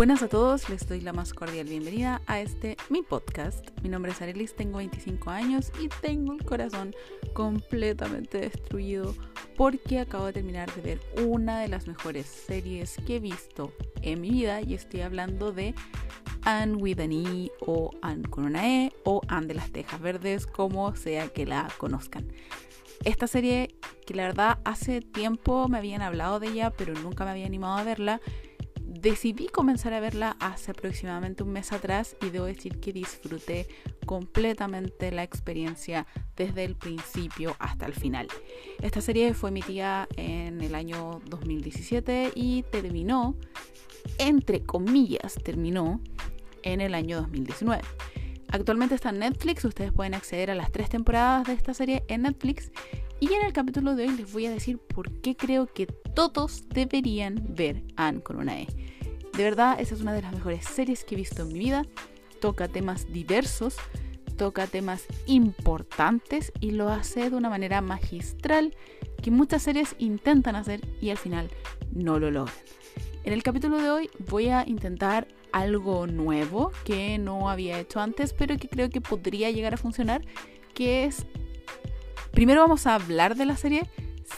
Buenas a todos, les doy la más cordial bienvenida a este mi podcast. Mi nombre es Arelis, tengo 25 años y tengo el corazón completamente destruido porque acabo de terminar de ver una de las mejores series que he visto en mi vida y estoy hablando de Anne with an E o Anne con una E o Anne de las Tejas Verdes, como sea que la conozcan. Esta serie que la verdad hace tiempo me habían hablado de ella pero nunca me había animado a verla decidí comenzar a verla hace aproximadamente un mes atrás y debo decir que disfruté completamente la experiencia desde el principio hasta el final. Esta serie fue emitida en el año 2017 y terminó, entre comillas, terminó en el año 2019. Actualmente está en Netflix, ustedes pueden acceder a las tres temporadas de esta serie en Netflix y en el capítulo de hoy les voy a decir por qué creo que todos deberían ver Anne con una E. De verdad, esa es una de las mejores series que he visto en mi vida. Toca temas diversos, toca temas importantes y lo hace de una manera magistral que muchas series intentan hacer y al final no lo logran. En el capítulo de hoy voy a intentar algo nuevo que no había hecho antes, pero que creo que podría llegar a funcionar, que es Primero vamos a hablar de la serie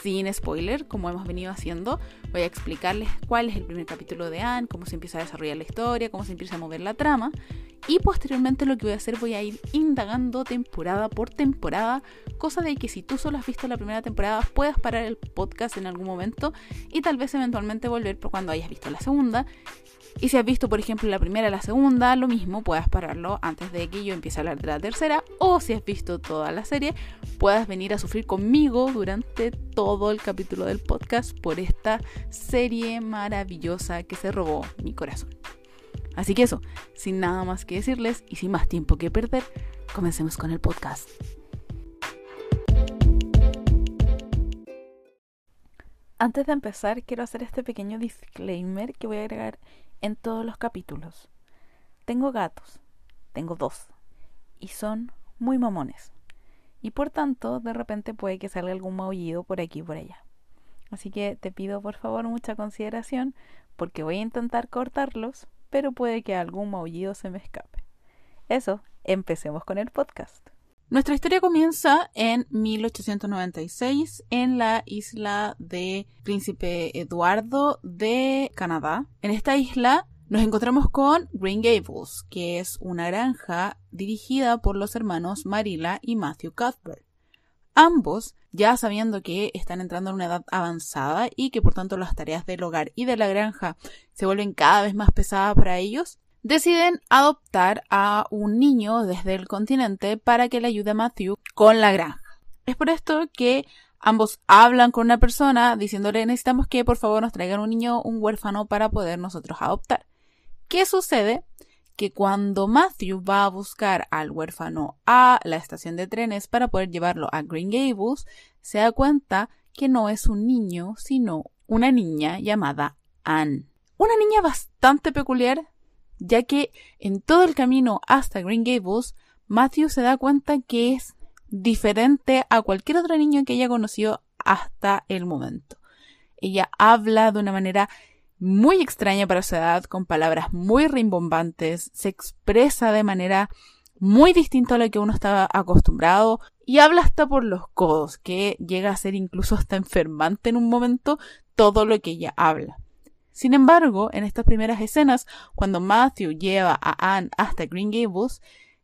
sin spoiler, como hemos venido haciendo. Voy a explicarles cuál es el primer capítulo de Anne, cómo se empieza a desarrollar la historia, cómo se empieza a mover la trama. Y posteriormente lo que voy a hacer voy a ir indagando temporada por temporada, cosa de que si tú solo has visto la primera temporada puedas parar el podcast en algún momento y tal vez eventualmente volver por cuando hayas visto la segunda y si has visto, por ejemplo, la primera y la segunda, lo mismo, puedas pararlo antes de que yo empiece a hablar de la tercera. O si has visto toda la serie, puedas venir a sufrir conmigo durante todo el capítulo del podcast por esta serie maravillosa que se robó mi corazón. Así que eso, sin nada más que decirles y sin más tiempo que perder, comencemos con el podcast. Antes de empezar, quiero hacer este pequeño disclaimer que voy a agregar en todos los capítulos. Tengo gatos, tengo dos, y son muy mamones. Y por tanto, de repente puede que salga algún maullido por aquí y por allá. Así que te pido por favor mucha consideración porque voy a intentar cortarlos, pero puede que algún maullido se me escape. Eso, empecemos con el podcast. Nuestra historia comienza en 1896 en la isla de Príncipe Eduardo de Canadá. En esta isla nos encontramos con Green Gables, que es una granja dirigida por los hermanos Marilla y Matthew Cuthbert. Ambos, ya sabiendo que están entrando en una edad avanzada y que por tanto las tareas del hogar y de la granja se vuelven cada vez más pesadas para ellos, deciden adoptar a un niño desde el continente para que le ayude a Matthew con la granja. Es por esto que ambos hablan con una persona diciéndole necesitamos que por favor nos traigan un niño, un huérfano para poder nosotros adoptar. ¿Qué sucede? Que cuando Matthew va a buscar al huérfano a la estación de trenes para poder llevarlo a Green Gables, se da cuenta que no es un niño, sino una niña llamada Anne. Una niña bastante peculiar ya que en todo el camino hasta Green Gables, Matthew se da cuenta que es diferente a cualquier otro niño que haya conocido hasta el momento. Ella habla de una manera muy extraña para su edad, con palabras muy rimbombantes, se expresa de manera muy distinta a lo que uno estaba acostumbrado y habla hasta por los codos, que llega a ser incluso hasta enfermante en un momento todo lo que ella habla. Sin embargo, en estas primeras escenas, cuando Matthew lleva a Anne hasta Green Gables,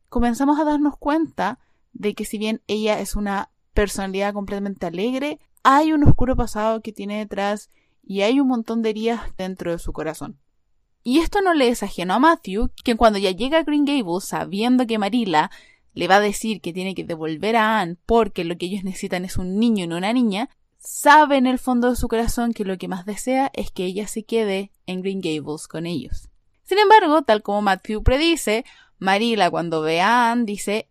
comenzamos a darnos cuenta de que si bien ella es una personalidad completamente alegre, hay un oscuro pasado que tiene detrás y hay un montón de heridas dentro de su corazón. Y esto no le es ajeno a Matthew, que cuando ya llega a Green Gables sabiendo que Marilla le va a decir que tiene que devolver a Anne porque lo que ellos necesitan es un niño y no una niña, sabe en el fondo de su corazón que lo que más desea es que ella se quede en Green Gables con ellos. Sin embargo, tal como Matthew predice, Marila cuando ve a Anne dice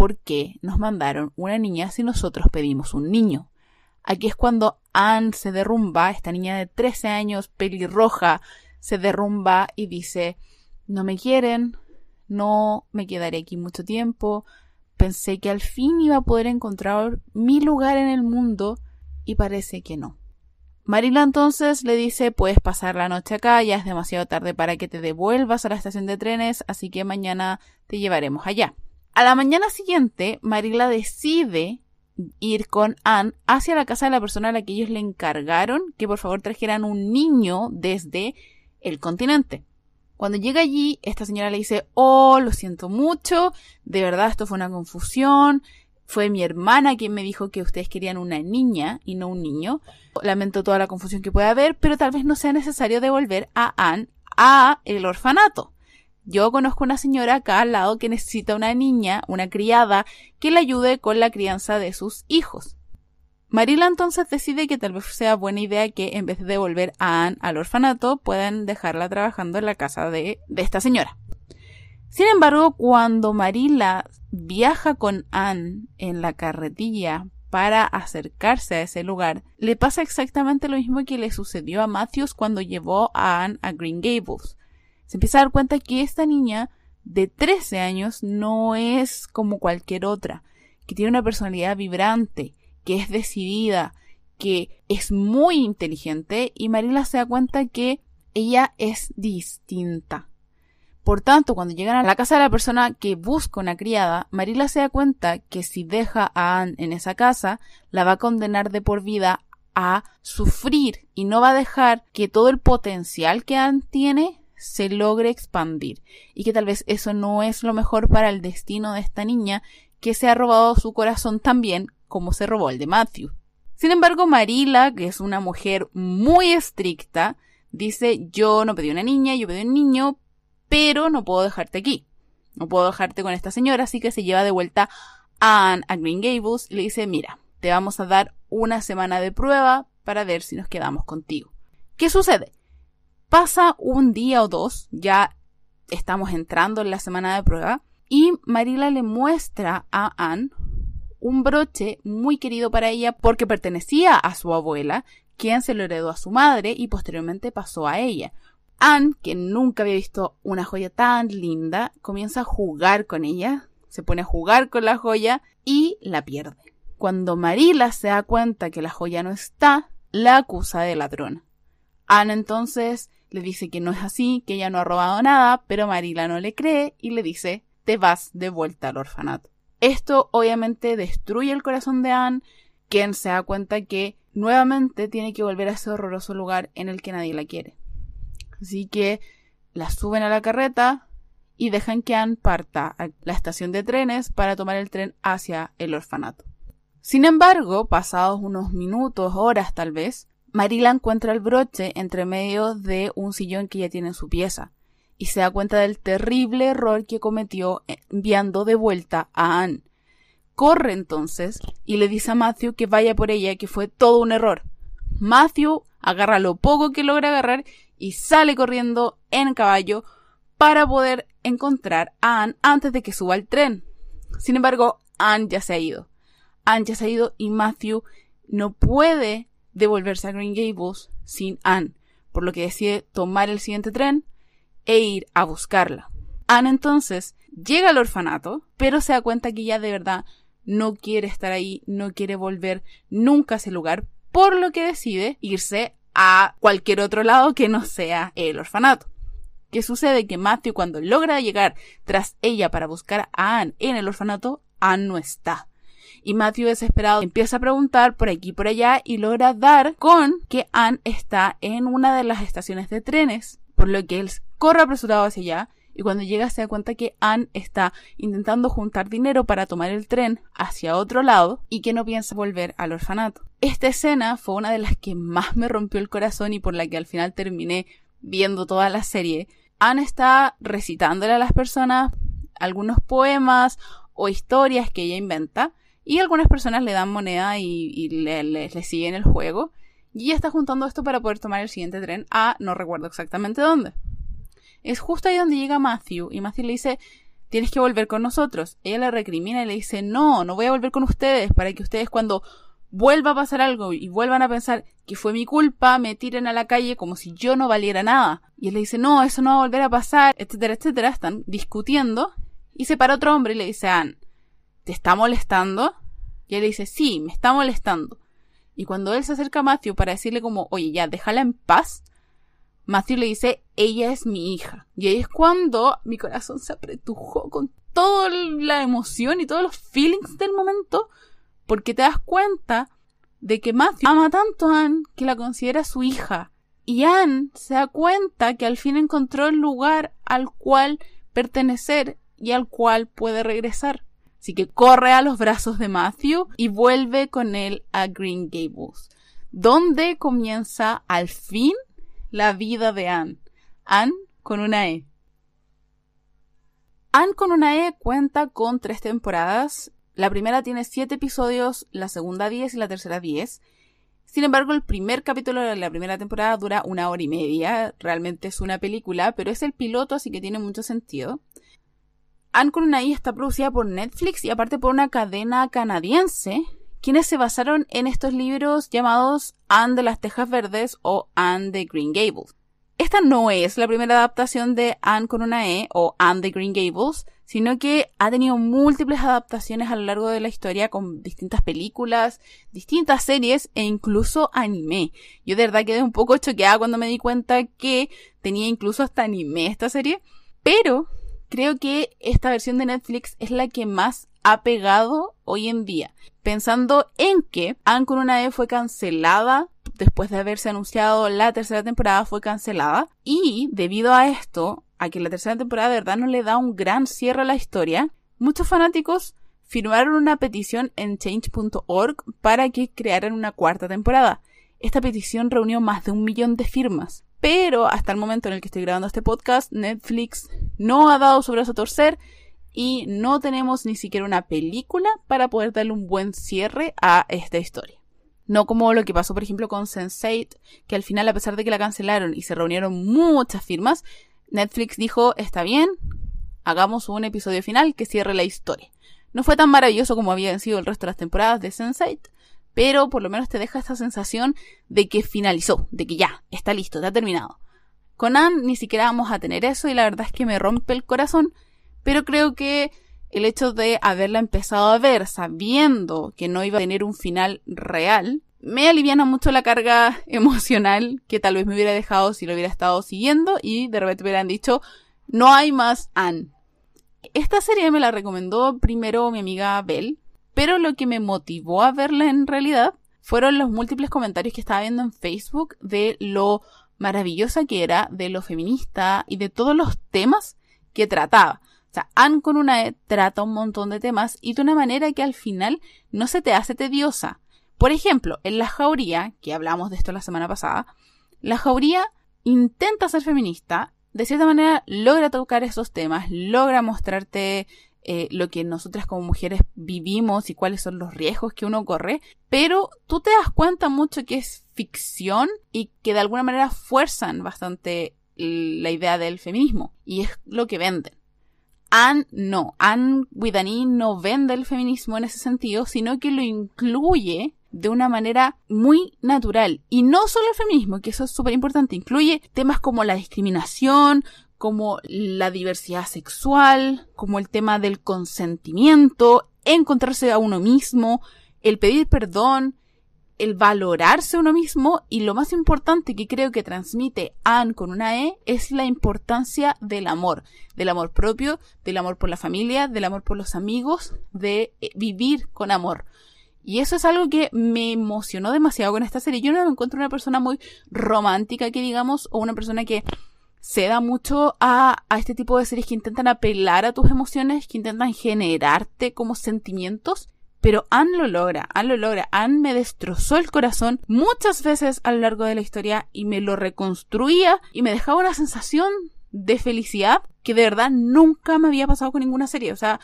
¿Por qué nos mandaron una niña si nosotros pedimos un niño? Aquí es cuando Anne se derrumba, esta niña de 13 años, pelirroja, se derrumba y dice No me quieren, no me quedaré aquí mucho tiempo, pensé que al fin iba a poder encontrar mi lugar en el mundo, y parece que no. Marila entonces le dice, puedes pasar la noche acá, ya es demasiado tarde para que te devuelvas a la estación de trenes, así que mañana te llevaremos allá. A la mañana siguiente, Marila decide ir con Anne hacia la casa de la persona a la que ellos le encargaron que por favor trajeran un niño desde el continente. Cuando llega allí, esta señora le dice, oh, lo siento mucho, de verdad esto fue una confusión, fue mi hermana quien me dijo que ustedes querían una niña y no un niño. Lamento toda la confusión que pueda haber, pero tal vez no sea necesario devolver a Anne a el orfanato. Yo conozco una señora acá al lado que necesita una niña, una criada, que le ayude con la crianza de sus hijos. Marila entonces decide que tal vez sea buena idea que en vez de devolver a Anne al orfanato, puedan dejarla trabajando en la casa de, de esta señora. Sin embargo, cuando Marila viaja con Anne en la carretilla para acercarse a ese lugar, le pasa exactamente lo mismo que le sucedió a Matthews cuando llevó a Anne a Green Gables. Se empieza a dar cuenta que esta niña de 13 años no es como cualquier otra, que tiene una personalidad vibrante, que es decidida, que es muy inteligente y Marila se da cuenta que ella es distinta. Por tanto, cuando llegan a la casa de la persona que busca una criada, Marila se da cuenta que si deja a Anne en esa casa, la va a condenar de por vida a sufrir y no va a dejar que todo el potencial que Anne tiene se logre expandir y que tal vez eso no es lo mejor para el destino de esta niña que se ha robado su corazón también como se robó el de Matthew. Sin embargo, Marila, que es una mujer muy estricta, dice yo no pedí una niña, yo pedí un niño, pero no puedo dejarte aquí. No puedo dejarte con esta señora, así que se lleva de vuelta a Anne a Green Gables y le dice, mira, te vamos a dar una semana de prueba para ver si nos quedamos contigo. ¿Qué sucede? Pasa un día o dos, ya estamos entrando en la semana de prueba, y Marila le muestra a Anne un broche muy querido para ella porque pertenecía a su abuela, quien se lo heredó a su madre y posteriormente pasó a ella. Anne, que nunca había visto una joya tan linda, comienza a jugar con ella, se pone a jugar con la joya y la pierde. Cuando Marila se da cuenta que la joya no está, la acusa de ladrona. Anne entonces le dice que no es así, que ella no ha robado nada, pero Marila no le cree y le dice te vas de vuelta al orfanato. Esto obviamente destruye el corazón de Anne, quien se da cuenta que nuevamente tiene que volver a ese horroroso lugar en el que nadie la quiere. Así que la suben a la carreta y dejan que Anne parta a la estación de trenes para tomar el tren hacia el orfanato. Sin embargo, pasados unos minutos, horas tal vez, Marila encuentra el broche entre medio de un sillón que ya tiene en su pieza y se da cuenta del terrible error que cometió enviando de vuelta a Anne. Corre entonces y le dice a Matthew que vaya por ella, que fue todo un error. Matthew agarra lo poco que logra agarrar y sale corriendo en caballo para poder encontrar a Anne antes de que suba el tren. Sin embargo, Anne ya se ha ido. Anne ya se ha ido y Matthew no puede devolverse a Green Gables sin Anne, por lo que decide tomar el siguiente tren e ir a buscarla. Anne entonces llega al orfanato, pero se da cuenta que ya de verdad no quiere estar ahí, no quiere volver nunca a ese lugar, por lo que decide irse a cualquier otro lado que no sea el orfanato. ¿Qué sucede? Que Matthew cuando logra llegar tras ella para buscar a Anne en el orfanato, Anne no está. Y Matthew desesperado empieza a preguntar por aquí y por allá y logra dar con que Anne está en una de las estaciones de trenes, por lo que él corre apresurado hacia allá y cuando llega se da cuenta que Anne está intentando juntar dinero para tomar el tren hacia otro lado y que no piensa volver al orfanato. Esta escena fue una de las que más me rompió el corazón y por la que al final terminé viendo toda la serie. Anne está recitándole a las personas algunos poemas o historias que ella inventa y algunas personas le dan moneda y, le, le, siguen el juego. Y ella está juntando esto para poder tomar el siguiente tren a no recuerdo exactamente dónde. Es justo ahí donde llega Matthew y Matthew le dice, tienes que volver con nosotros. Ella le recrimina y le dice, no, no voy a volver con ustedes para que ustedes cuando vuelva a pasar algo y vuelvan a pensar que fue mi culpa, me tiren a la calle como si yo no valiera nada. Y él le dice, no, eso no va a volver a pasar, etcétera, etcétera. Están discutiendo y se para otro hombre y le dice Anne, ¿te está molestando? Y él le dice, sí, me está molestando. Y cuando él se acerca a Matthew para decirle como, oye, ya, déjala en paz, Matthew le dice, ella es mi hija. Y ahí es cuando mi corazón se apretujó con toda la emoción y todos los feelings del momento, porque te das cuenta de que Matthew ama tanto a Anne que la considera su hija. Y Anne se da cuenta que al fin encontró el lugar al cual pertenecer y al cual puede regresar. Así que corre a los brazos de Matthew y vuelve con él a Green Gables, donde comienza al fin la vida de Anne. Anne con una E. Anne con una E cuenta con tres temporadas. La primera tiene siete episodios, la segunda diez y la tercera diez. Sin embargo, el primer capítulo de la primera temporada dura una hora y media. Realmente es una película, pero es el piloto, así que tiene mucho sentido. Una I está producida por Netflix y aparte por una cadena canadiense, quienes se basaron en estos libros llamados Anne de las Tejas Verdes o Anne de Green Gables. Esta no es la primera adaptación de Anne con una E o Anne de Green Gables, sino que ha tenido múltiples adaptaciones a lo largo de la historia con distintas películas, distintas series e incluso anime. Yo de verdad quedé un poco choqueada cuando me di cuenta que tenía incluso hasta anime esta serie, pero creo que esta versión de Netflix es la que más ha pegado hoy en día, pensando en que con una fue cancelada después de haberse anunciado la tercera temporada fue cancelada y debido a esto, a que la tercera temporada de verdad no le da un gran cierre a la historia, muchos fanáticos firmaron una petición en change.org para que crearan una cuarta temporada. Esta petición reunió más de un millón de firmas, pero hasta el momento en el que estoy grabando este podcast, Netflix no ha dado su brazo a torcer y no tenemos ni siquiera una película para poder darle un buen cierre a esta historia. No como lo que pasó, por ejemplo, con Sense8, que al final, a pesar de que la cancelaron y se reunieron muchas firmas, Netflix dijo, está bien, hagamos un episodio final que cierre la historia. No fue tan maravilloso como habían sido el resto de las temporadas de Sense8, pero por lo menos te deja esta sensación de que finalizó, de que ya, está listo, está terminado. Con Anne ni siquiera vamos a tener eso y la verdad es que me rompe el corazón, pero creo que el hecho de haberla empezado a ver sabiendo que no iba a tener un final real, me aliviana mucho la carga emocional que tal vez me hubiera dejado si lo hubiera estado siguiendo y de repente me hubieran dicho, no hay más Anne. Esta serie me la recomendó primero mi amiga Belle, pero lo que me motivó a verla en realidad fueron los múltiples comentarios que estaba viendo en Facebook de lo maravillosa que era, de lo feminista y de todos los temas que trataba. O sea, Anne con una E trata un montón de temas y de una manera que al final no se te hace tediosa. Por ejemplo, en La Jauría, que hablamos de esto la semana pasada, La Jauría intenta ser feminista, de cierta manera logra tocar esos temas, logra mostrarte eh, lo que nosotras como mujeres vivimos y cuáles son los riesgos que uno corre, pero tú te das cuenta mucho que es ficción y que de alguna manera fuerzan bastante la idea del feminismo y es lo que venden. Anne no, Anne Widani no vende el feminismo en ese sentido, sino que lo incluye de una manera muy natural. Y no solo el feminismo, que eso es súper importante, incluye temas como la discriminación, como la diversidad sexual, como el tema del consentimiento, encontrarse a uno mismo, el pedir perdón, el valorarse uno mismo y lo más importante que creo que transmite Anne con una E es la importancia del amor, del amor propio, del amor por la familia, del amor por los amigos, de eh, vivir con amor. Y eso es algo que me emocionó demasiado con esta serie. Yo no me encuentro una persona muy romántica, que digamos, o una persona que se da mucho a, a este tipo de series que intentan apelar a tus emociones, que intentan generarte como sentimientos pero Anne lo logra, Anne lo logra. Anne me destrozó el corazón muchas veces a lo largo de la historia y me lo reconstruía y me dejaba una sensación de felicidad que de verdad nunca me había pasado con ninguna serie. O sea,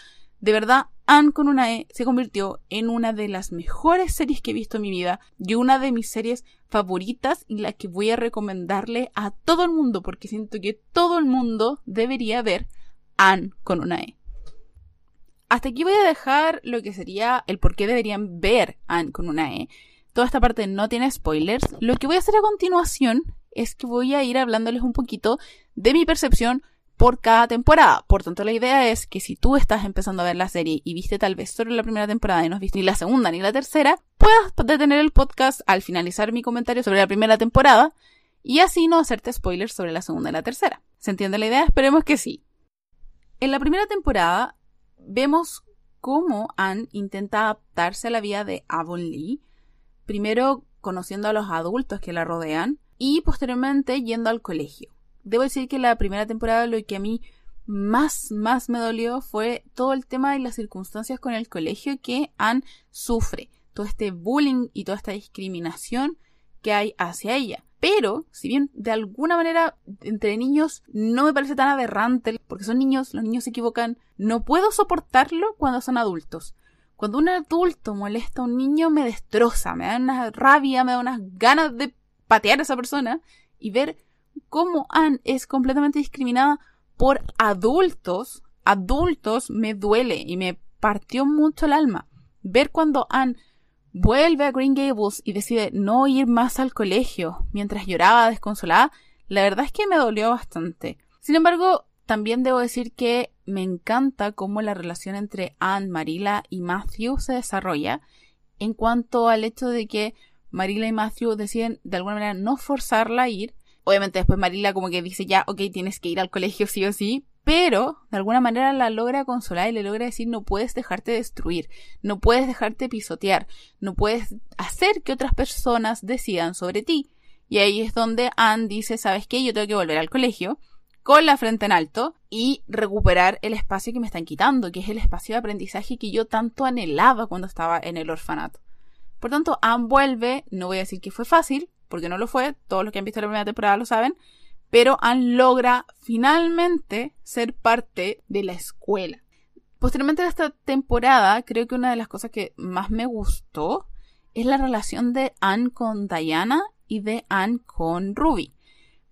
de verdad, Anne con una E se convirtió en una de las mejores series que he visto en mi vida y una de mis series favoritas y la que voy a recomendarle a todo el mundo porque siento que todo el mundo debería ver Anne con una E. Hasta aquí voy a dejar lo que sería el por qué deberían ver Anne con una E. Toda esta parte no tiene spoilers. Lo que voy a hacer a continuación es que voy a ir hablándoles un poquito de mi percepción por cada temporada. Por tanto, la idea es que si tú estás empezando a ver la serie y viste tal vez solo la primera temporada y no has visto ni la segunda ni la tercera, puedas detener el podcast al finalizar mi comentario sobre la primera temporada y así no hacerte spoilers sobre la segunda y la tercera. ¿Se entiende la idea? Esperemos que sí. En la primera temporada vemos cómo Anne intenta adaptarse a la vida de Avonlea, primero conociendo a los adultos que la rodean y posteriormente yendo al colegio. Debo decir que la primera temporada lo que a mí más, más me dolió fue todo el tema y las circunstancias con el colegio que Anne sufre, todo este bullying y toda esta discriminación que hay hacia ella. Pero, si bien de alguna manera entre niños no me parece tan aberrante, porque son niños, los niños se equivocan, no puedo soportarlo cuando son adultos. Cuando un adulto molesta a un niño me destroza, me da una rabia, me da unas ganas de patear a esa persona y ver cómo Anne es completamente discriminada por adultos, adultos me duele y me partió mucho el alma. Ver cuando Anne vuelve a Green Gables y decide no ir más al colegio mientras lloraba desconsolada, la verdad es que me dolió bastante. Sin embargo, también debo decir que me encanta cómo la relación entre Anne, Marila y Matthew se desarrolla en cuanto al hecho de que Marila y Matthew deciden de alguna manera no forzarla a ir. Obviamente después Marila como que dice ya, ok, tienes que ir al colegio sí o sí, pero de alguna manera la logra consolar y le logra decir no puedes dejarte destruir, no puedes dejarte pisotear, no puedes hacer que otras personas decidan sobre ti. Y ahí es donde Anne dice, ¿sabes qué? Yo tengo que volver al colegio con la frente en alto y recuperar el espacio que me están quitando, que es el espacio de aprendizaje que yo tanto anhelaba cuando estaba en el orfanato. Por tanto, Anne vuelve, no voy a decir que fue fácil, porque no lo fue, todos los que han visto la primera temporada lo saben, pero Anne logra finalmente ser parte de la escuela. Posteriormente a esta temporada, creo que una de las cosas que más me gustó es la relación de Anne con Diana y de Anne con Ruby.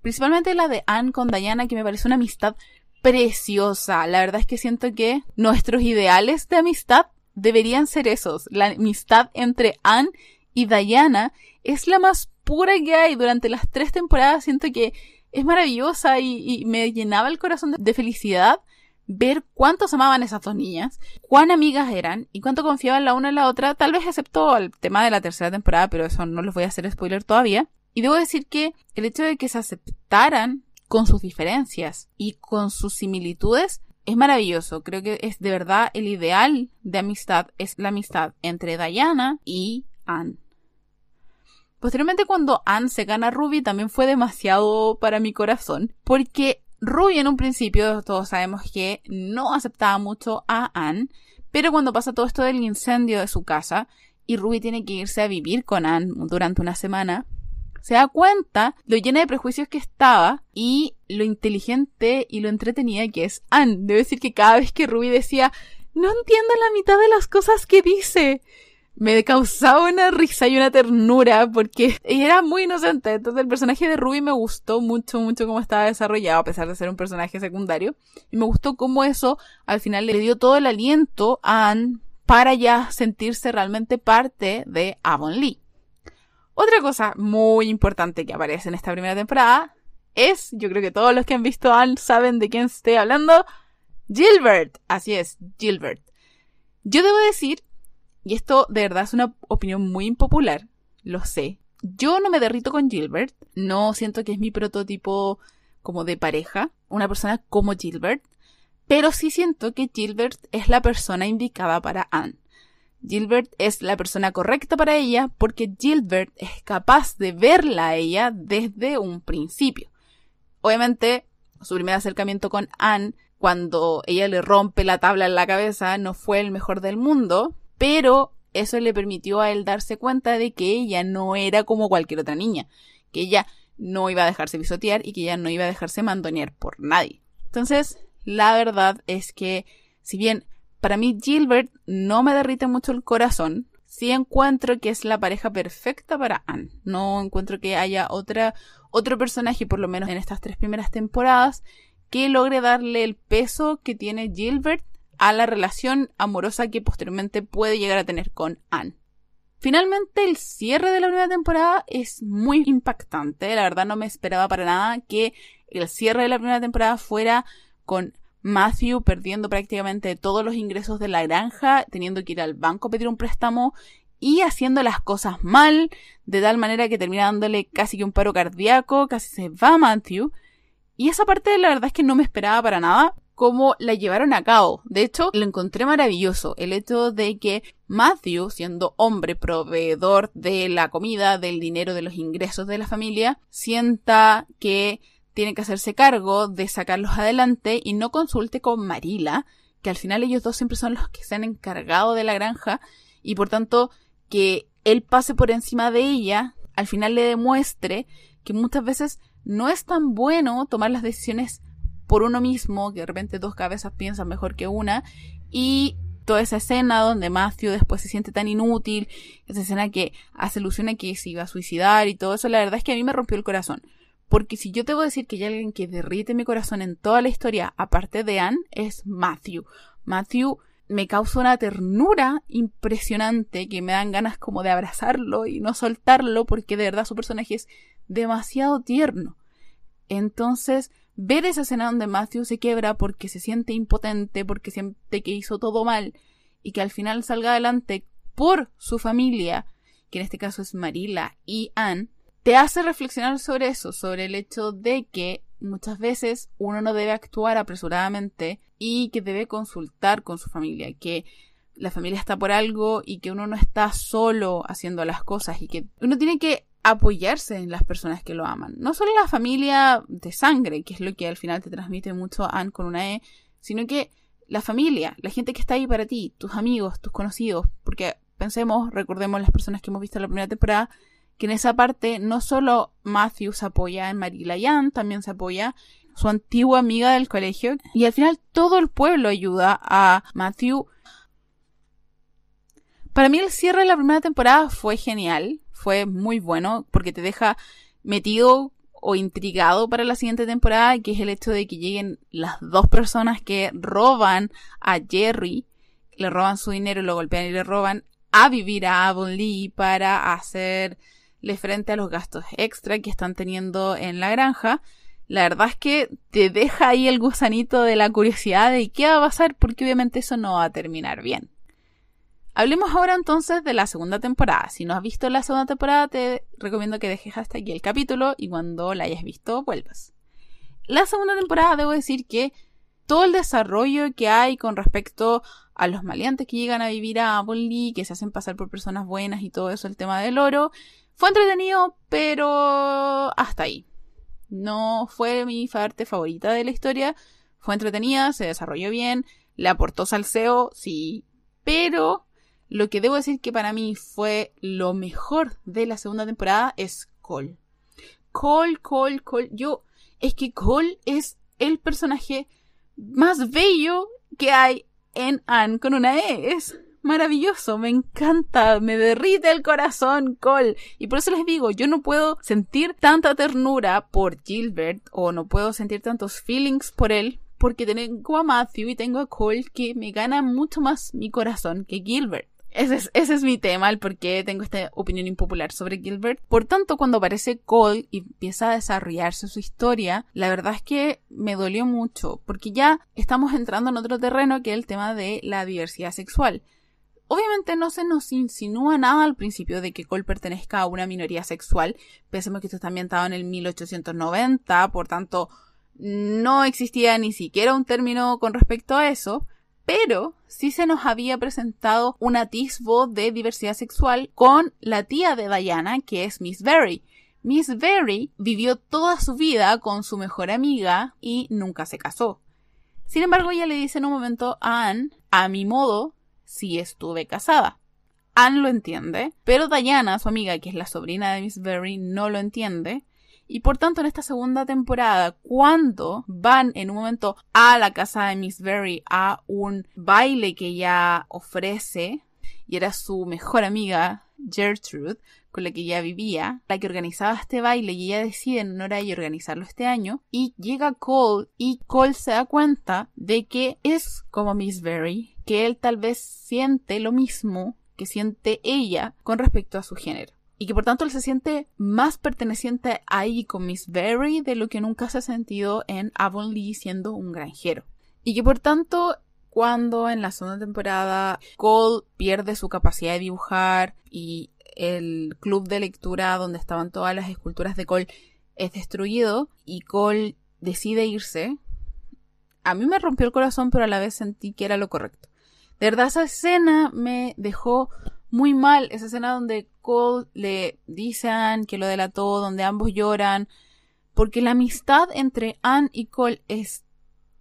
Principalmente la de Anne con Diana, que me parece una amistad preciosa. La verdad es que siento que nuestros ideales de amistad deberían ser esos. La amistad entre Anne y Diana es la más pura que hay. Durante las tres temporadas siento que es maravillosa y, me llenaba el corazón de, felicidad ver cuántos amaban esas dos niñas, cuán amigas eran y cuánto confiaban la una en la otra, tal vez excepto el tema de la tercera temporada, pero eso no les voy a hacer spoiler todavía. Y debo decir que el hecho de que se aceptaran con sus diferencias y con sus similitudes es maravilloso. Creo que es de verdad el ideal de amistad, es la amistad entre Diana y Anne. Posteriormente cuando Anne se gana a Ruby también fue demasiado para mi corazón, porque Ruby en un principio todos sabemos que no aceptaba mucho a Anne, pero cuando pasa todo esto del incendio de su casa y Ruby tiene que irse a vivir con Anne durante una semana, se da cuenta lo llena de prejuicios que estaba y lo inteligente y lo entretenida que es Anne. Debo decir que cada vez que Ruby decía, no entiendo la mitad de las cosas que dice, me causaba una risa y una ternura porque era muy inocente. Entonces el personaje de Ruby me gustó mucho, mucho cómo estaba desarrollado, a pesar de ser un personaje secundario. Y me gustó cómo eso al final le dio todo el aliento a Anne para ya sentirse realmente parte de Avonlea. Otra cosa muy importante que aparece en esta primera temporada es, yo creo que todos los que han visto a Anne saben de quién estoy hablando, Gilbert. Así es, Gilbert. Yo debo decir y esto de verdad es una opinión muy impopular, lo sé. Yo no me derrito con Gilbert, no siento que es mi prototipo como de pareja, una persona como Gilbert, pero sí siento que Gilbert es la persona indicada para Anne. Gilbert es la persona correcta para ella porque Gilbert es capaz de verla a ella desde un principio. Obviamente, su primer acercamiento con Anne, cuando ella le rompe la tabla en la cabeza, no fue el mejor del mundo, pero eso le permitió a él darse cuenta de que ella no era como cualquier otra niña, que ella no iba a dejarse pisotear y que ella no iba a dejarse mandonear por nadie. Entonces, la verdad es que, si bien para mí Gilbert no me derrite mucho el corazón, sí encuentro que es la pareja perfecta para Anne. No encuentro que haya otra, otro personaje, por lo menos en estas tres primeras temporadas, que logre darle el peso que tiene Gilbert a la relación amorosa que posteriormente puede llegar a tener con Anne. Finalmente, el cierre de la primera temporada es muy impactante. La verdad no me esperaba para nada que el cierre de la primera temporada fuera con Matthew perdiendo prácticamente todos los ingresos de la granja, teniendo que ir al banco a pedir un préstamo y haciendo las cosas mal, de tal manera que termina dándole casi que un paro cardíaco, casi se va Matthew. Y esa parte la verdad es que no me esperaba para nada cómo la llevaron a cabo. De hecho, lo encontré maravilloso. El hecho de que Matthew, siendo hombre proveedor de la comida, del dinero, de los ingresos de la familia, sienta que tiene que hacerse cargo de sacarlos adelante y no consulte con Marila, que al final ellos dos siempre son los que se han encargado de la granja y por tanto que él pase por encima de ella, al final le demuestre que muchas veces no es tan bueno tomar las decisiones por uno mismo, que de repente dos cabezas piensan mejor que una, y toda esa escena donde Matthew después se siente tan inútil, esa escena que hace alusión a que se iba a suicidar y todo eso, la verdad es que a mí me rompió el corazón. Porque si yo te voy a decir que hay alguien que derrite mi corazón en toda la historia, aparte de Anne, es Matthew. Matthew me causa una ternura impresionante que me dan ganas como de abrazarlo y no soltarlo porque de verdad su personaje es demasiado tierno. Entonces, ver esa escena donde Matthew se quiebra porque se siente impotente, porque siente que hizo todo mal y que al final salga adelante por su familia, que en este caso es Marila y Anne, te hace reflexionar sobre eso, sobre el hecho de que muchas veces uno no debe actuar apresuradamente y que debe consultar con su familia, que la familia está por algo y que uno no está solo haciendo las cosas y que uno tiene que apoyarse en las personas que lo aman. No solo la familia de sangre, que es lo que al final te transmite mucho Anne con una E, sino que la familia, la gente que está ahí para ti, tus amigos, tus conocidos, porque pensemos, recordemos las personas que hemos visto en la primera temporada, que en esa parte no solo Matthew se apoya en Marila y Anne, también se apoya su antigua amiga del colegio, y al final todo el pueblo ayuda a Matthew. Para mí el cierre de la primera temporada fue genial, fue muy bueno porque te deja metido o intrigado para la siguiente temporada, que es el hecho de que lleguen las dos personas que roban a Jerry, le roban su dinero, lo golpean y le roban, a vivir a Avonlea para hacerle frente a los gastos extra que están teniendo en la granja. La verdad es que te deja ahí el gusanito de la curiosidad de qué va a pasar, porque obviamente eso no va a terminar bien. Hablemos ahora entonces de la segunda temporada. Si no has visto la segunda temporada, te recomiendo que dejes hasta aquí el capítulo y cuando la hayas visto, vuelvas. La segunda temporada, debo decir que todo el desarrollo que hay con respecto a los maleantes que llegan a vivir a Avonlea, que se hacen pasar por personas buenas y todo eso, el tema del oro, fue entretenido, pero hasta ahí. No fue mi parte favorita de la historia. Fue entretenida, se desarrolló bien, le aportó salseo, sí, pero lo que debo decir que para mí fue lo mejor de la segunda temporada es Cole. Cole, Cole, Cole. Yo, es que Cole es el personaje más bello que hay en Anne con una E. Es maravilloso, me encanta, me derrite el corazón, Cole. Y por eso les digo, yo no puedo sentir tanta ternura por Gilbert o no puedo sentir tantos feelings por él porque tengo a Matthew y tengo a Cole que me gana mucho más mi corazón que Gilbert. Ese es, ese es mi tema, el por qué tengo esta opinión impopular sobre Gilbert. Por tanto, cuando aparece Cole y empieza a desarrollarse su historia, la verdad es que me dolió mucho, porque ya estamos entrando en otro terreno que es el tema de la diversidad sexual. Obviamente no se nos insinúa nada al principio de que Cole pertenezca a una minoría sexual. Pensemos que esto está ambientado en el 1890, por tanto, no existía ni siquiera un término con respecto a eso pero sí se nos había presentado un atisbo de diversidad sexual con la tía de Diana, que es Miss Berry. Miss Berry vivió toda su vida con su mejor amiga y nunca se casó. Sin embargo, ella le dice en un momento a Anne, a mi modo, sí estuve casada. Anne lo entiende, pero Diana, su amiga, que es la sobrina de Miss Berry, no lo entiende y por tanto, en esta segunda temporada, cuando van en un momento a la casa de Miss Berry a un baile que ella ofrece, y era su mejor amiga, Gertrude, con la que ella vivía, la que organizaba este baile y ella decide en honor a ella organizarlo este año. Y llega Cole y Cole se da cuenta de que es como Miss Berry, que él tal vez siente lo mismo que siente ella con respecto a su género y que por tanto él se siente más perteneciente ahí con Miss Berry de lo que nunca se ha sentido en Avonlea siendo un granjero. Y que por tanto cuando en la segunda temporada Cole pierde su capacidad de dibujar y el club de lectura donde estaban todas las esculturas de Cole es destruido y Cole decide irse, a mí me rompió el corazón, pero a la vez sentí que era lo correcto. De verdad, esa escena me dejó muy mal. Esa escena donde Cole le dice a Anne que lo delató, donde ambos lloran. Porque la amistad entre Anne y Cole es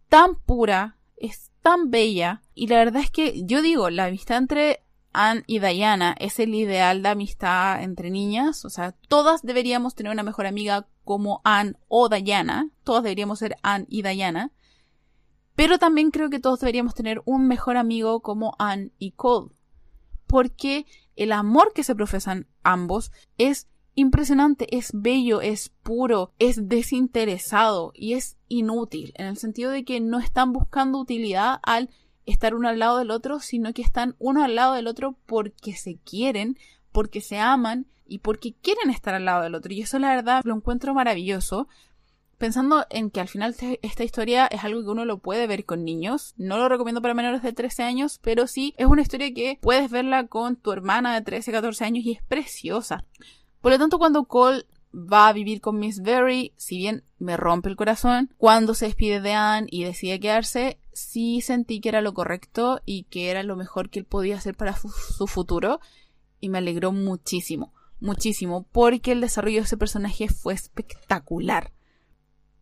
tan pura, es tan bella. Y la verdad es que yo digo, la amistad entre Anne y Diana es el ideal de amistad entre niñas. O sea, todas deberíamos tener una mejor amiga como Anne o Diana. Todas deberíamos ser Anne y Diana. Pero también creo que todos deberíamos tener un mejor amigo como Anne y Cole. Porque el amor que se profesan ambos es impresionante, es bello, es puro, es desinteresado y es inútil, en el sentido de que no están buscando utilidad al estar uno al lado del otro, sino que están uno al lado del otro porque se quieren, porque se aman y porque quieren estar al lado del otro. Y eso la verdad lo encuentro maravilloso, pensando en que al final este, esta historia es algo que uno lo puede ver con niños. No lo recomiendo para menores de 13 años, pero sí es una historia que puedes verla con tu hermana de 13, 14 años y es preciosa. Por lo tanto, cuando Cole va a vivir con Miss Berry, si bien me rompe el corazón, cuando se despide de Anne y decide quedarse, sí sentí que era lo correcto y que era lo mejor que él podía hacer para su futuro y me alegró muchísimo, muchísimo, porque el desarrollo de ese personaje fue espectacular.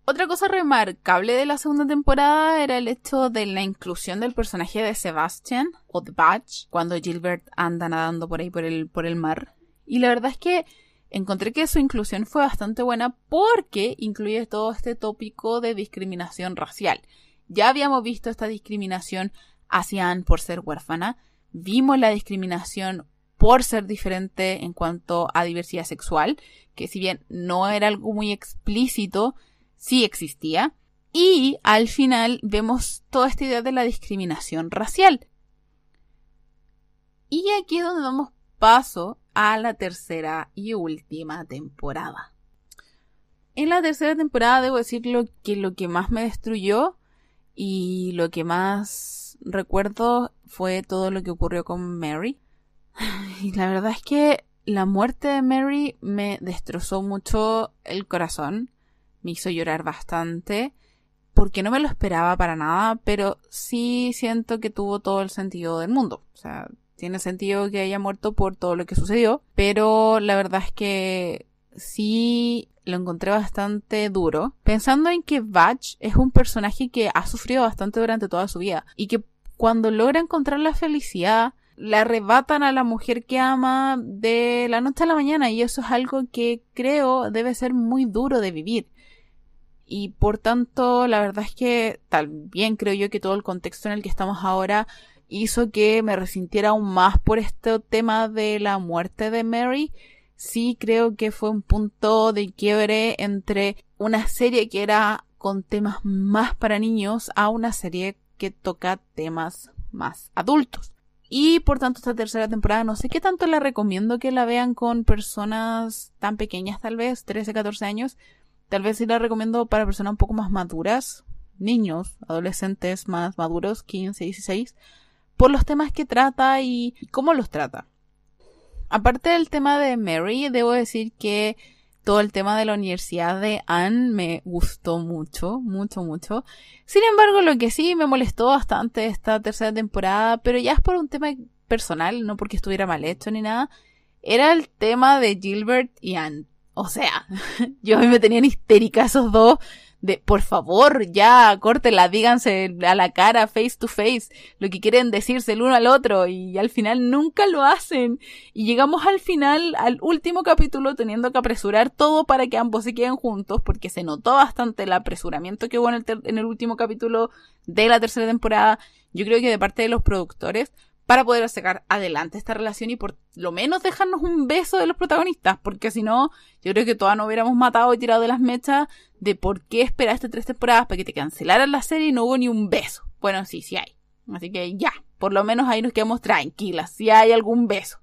Otra cosa remarcable de la segunda temporada era el hecho de la inclusión del personaje de Sebastian o The Batch cuando Gilbert anda nadando por ahí por el, por el mar. Y la verdad es que encontré que su inclusión fue bastante buena porque incluye todo este tópico de discriminación racial. Ya habíamos visto esta discriminación hacia Anne por ser huérfana, vimos la discriminación por ser diferente en cuanto a diversidad sexual, que si bien no era algo muy explícito, sí existía. Y al final vemos toda esta idea de la discriminación racial. Y aquí es donde damos paso a la tercera y última temporada. En la tercera temporada debo decir lo que lo que más me destruyó y lo que más recuerdo fue todo lo que ocurrió con Mary. Y la verdad es que la muerte de Mary me destrozó mucho el corazón me hizo llorar bastante porque no me lo esperaba para nada, pero sí siento que tuvo todo el sentido del mundo. O sea, tiene sentido que haya muerto por todo lo que sucedió, pero la verdad es que sí lo encontré bastante duro, pensando en que Batch es un personaje que ha sufrido bastante durante toda su vida y que cuando logra encontrar la felicidad, le arrebatan a la mujer que ama de la noche a la mañana y eso es algo que creo debe ser muy duro de vivir y por tanto la verdad es que también creo yo que todo el contexto en el que estamos ahora hizo que me resintiera aún más por este tema de la muerte de Mary. Sí creo que fue un punto de quiebre entre una serie que era con temas más para niños a una serie que toca temas más adultos. Y por tanto esta tercera temporada no sé qué tanto la recomiendo que la vean con personas tan pequeñas tal vez, 13, 14 años, Tal vez sí la recomiendo para personas un poco más maduras, niños, adolescentes más maduros, 15, 16, por los temas que trata y cómo los trata. Aparte del tema de Mary, debo decir que todo el tema de la universidad de Anne me gustó mucho, mucho, mucho. Sin embargo, lo que sí me molestó bastante esta tercera temporada, pero ya es por un tema personal, no porque estuviera mal hecho ni nada, era el tema de Gilbert y Anne. O sea, yo a mí me tenían histérica esos dos de por favor, ya, córtela, díganse a la cara, face to face, lo que quieren decirse el uno al otro, y al final nunca lo hacen. Y llegamos al final, al último capítulo, teniendo que apresurar todo para que ambos se queden juntos, porque se notó bastante el apresuramiento que hubo en el, en el último capítulo de la tercera temporada. Yo creo que de parte de los productores, para poder sacar adelante esta relación y por lo menos dejarnos un beso de los protagonistas, porque si no, yo creo que todas nos hubiéramos matado y tirado de las mechas de por qué esperaste tres temporadas para que te cancelaran la serie y no hubo ni un beso. Bueno, sí, sí hay. Así que ya, por lo menos ahí nos quedamos tranquilas, si hay algún beso.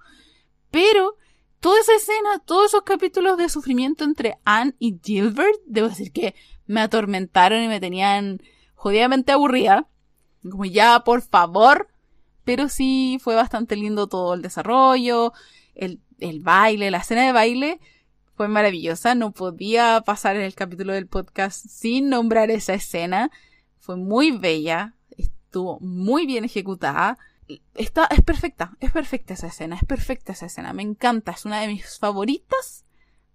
Pero toda esa escena, todos esos capítulos de sufrimiento entre Anne y Gilbert, debo decir que me atormentaron y me tenían jodidamente aburrida. Como ya, por favor. Pero sí fue bastante lindo todo el desarrollo, el, el baile, la escena de baile fue maravillosa. No podía pasar en el capítulo del podcast sin nombrar esa escena. Fue muy bella, estuvo muy bien ejecutada. Está, es perfecta, es perfecta esa escena, es perfecta esa escena. Me encanta, es una de mis favoritas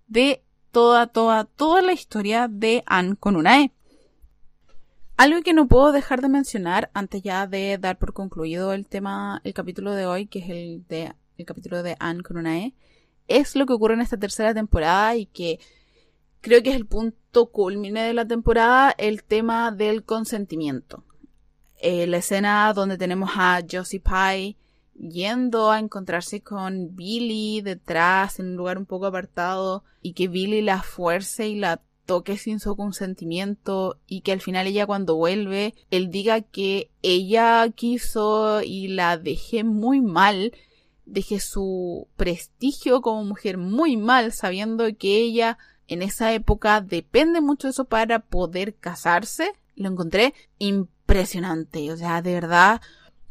de toda, toda, toda la historia de Anne con una E. Algo que no puedo dejar de mencionar antes ya de dar por concluido el tema, el capítulo de hoy, que es el de el capítulo de Anne con E, es lo que ocurre en esta tercera temporada y que creo que es el punto culmine de la temporada, el tema del consentimiento. Eh, la escena donde tenemos a Josie Pye yendo a encontrarse con Billy detrás en un lugar un poco apartado y que Billy la fuerce y la toque sin su consentimiento y que al final ella cuando vuelve él diga que ella quiso y la dejé muy mal deje su prestigio como mujer muy mal sabiendo que ella en esa época depende mucho de eso para poder casarse lo encontré impresionante. O sea, de verdad,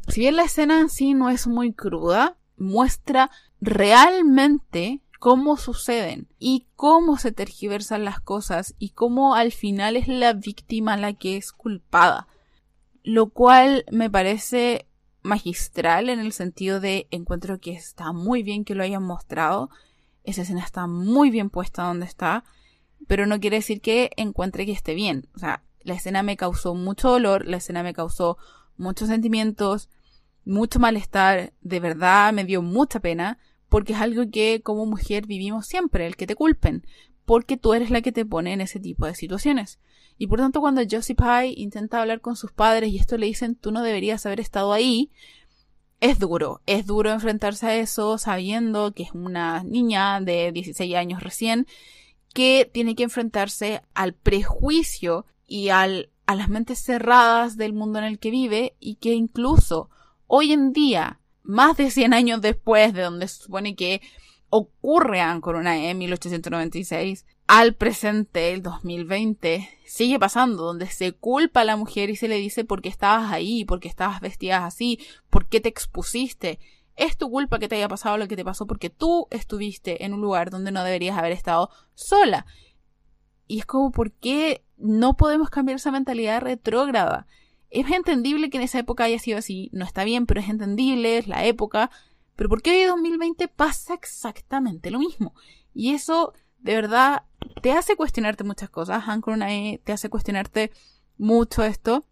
si bien la escena en sí no es muy cruda, muestra realmente cómo suceden y cómo se tergiversan las cosas y cómo al final es la víctima la que es culpada. Lo cual me parece magistral en el sentido de encuentro que está muy bien que lo hayan mostrado. Esa escena está muy bien puesta donde está, pero no quiere decir que encuentre que esté bien. O sea, la escena me causó mucho dolor, la escena me causó muchos sentimientos, mucho malestar, de verdad me dio mucha pena, porque es algo que como mujer vivimos siempre, el que te culpen, porque tú eres la que te pone en ese tipo de situaciones. Y por tanto cuando Josie Pye intenta hablar con sus padres y esto le dicen tú no deberías haber estado ahí, es duro, es duro enfrentarse a eso sabiendo que es una niña de 16 años recién que tiene que enfrentarse al prejuicio y al, a las mentes cerradas del mundo en el que vive y que incluso hoy en día, más de 100 años después de donde se supone que ocurre Corona en 1896, al presente, el 2020, sigue pasando, donde se culpa a la mujer y se le dice por qué estabas ahí, por qué estabas vestida así, por qué te expusiste. Es tu culpa que te haya pasado lo que te pasó porque tú estuviste en un lugar donde no deberías haber estado sola. Y es como, ¿por qué no podemos cambiar esa mentalidad retrógrada? Es entendible que en esa época haya sido así, no está bien, pero es entendible, es la época. Pero ¿por qué hoy en 2020 pasa exactamente lo mismo? Y eso, de verdad, te hace cuestionarte muchas cosas. Anne E te hace cuestionarte mucho esto.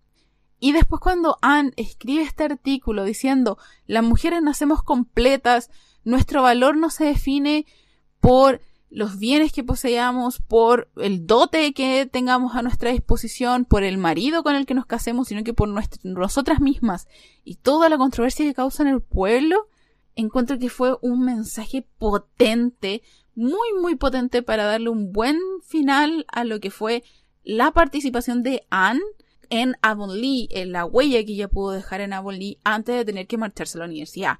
Y después cuando Anne escribe este artículo diciendo, las mujeres nacemos completas, nuestro valor no se define por los bienes que poseamos, por el dote que tengamos a nuestra disposición, por el marido con el que nos casemos, sino que por nosotras mismas y toda la controversia que causa en el pueblo, encuentro que fue un mensaje potente, muy muy potente para darle un buen final a lo que fue la participación de Anne en Avonlea, en la huella que ella pudo dejar en Avonlea antes de tener que marcharse a la universidad.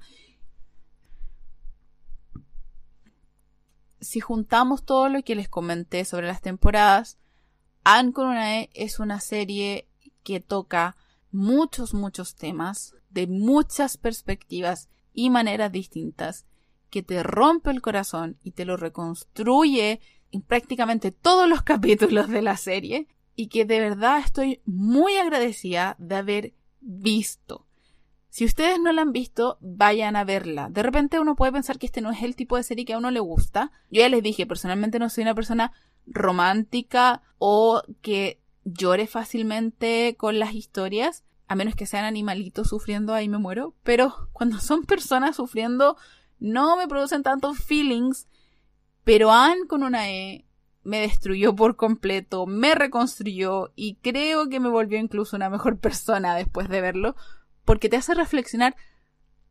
Si juntamos todo lo que les comenté sobre las temporadas, Anne con una E es una serie que toca muchos, muchos temas de muchas perspectivas y maneras distintas, que te rompe el corazón y te lo reconstruye en prácticamente todos los capítulos de la serie y que de verdad estoy muy agradecida de haber visto. Si ustedes no la han visto, vayan a verla. De repente uno puede pensar que este no es el tipo de serie que a uno le gusta. Yo ya les dije, personalmente no soy una persona romántica o que llore fácilmente con las historias, a menos que sean animalitos sufriendo, ahí me muero. Pero cuando son personas sufriendo, no me producen tantos feelings. Pero Anne con una E me destruyó por completo, me reconstruyó y creo que me volvió incluso una mejor persona después de verlo porque te hace reflexionar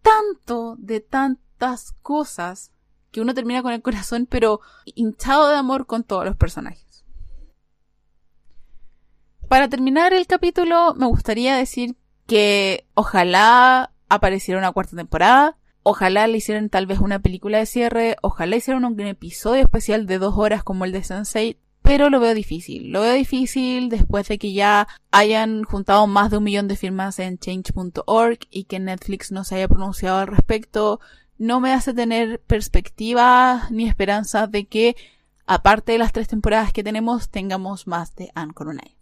tanto de tantas cosas que uno termina con el corazón, pero hinchado de amor con todos los personajes. Para terminar el capítulo, me gustaría decir que ojalá apareciera una cuarta temporada. Ojalá le hicieran tal vez una película de cierre, ojalá hicieran un episodio especial de dos horas como el de Sensei, pero lo veo difícil. Lo veo difícil después de que ya hayan juntado más de un millón de firmas en change.org y que Netflix no se haya pronunciado al respecto. No me hace tener perspectiva ni esperanza de que, aparte de las tres temporadas que tenemos, tengamos más de Anne Coronel.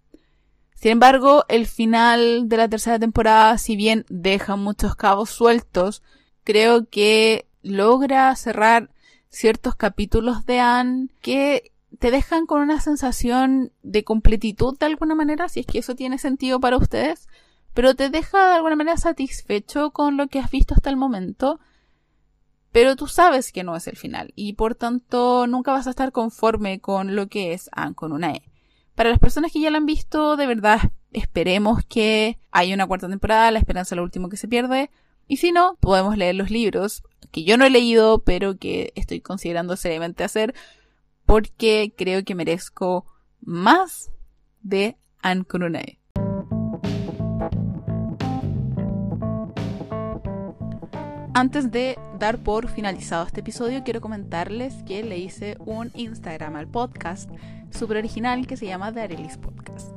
Sin embargo, el final de la tercera temporada, si bien deja muchos cabos sueltos, creo que logra cerrar ciertos capítulos de Anne que te dejan con una sensación de completitud de alguna manera, si es que eso tiene sentido para ustedes, pero te deja de alguna manera satisfecho con lo que has visto hasta el momento, pero tú sabes que no es el final y por tanto nunca vas a estar conforme con lo que es Anne con una E. Para las personas que ya la han visto, de verdad esperemos que haya una cuarta temporada, la esperanza es lo último que se pierde, y si no, podemos leer los libros, que yo no he leído, pero que estoy considerando seriamente hacer, porque creo que merezco más de Anne. Antes de dar por finalizado este episodio, quiero comentarles que le hice un Instagram al podcast super original que se llama The Arelis Podcast.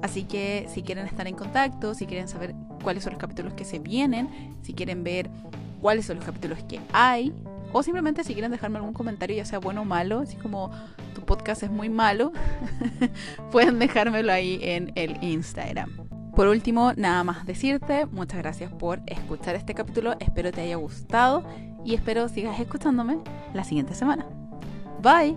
Así que si quieren estar en contacto, si quieren saber cuáles son los capítulos que se vienen, si quieren ver cuáles son los capítulos que hay, o simplemente si quieren dejarme algún comentario, ya sea bueno o malo, así como tu podcast es muy malo, pueden dejármelo ahí en el Instagram. Por último, nada más decirte, muchas gracias por escuchar este capítulo, espero te haya gustado y espero sigas escuchándome la siguiente semana. Bye.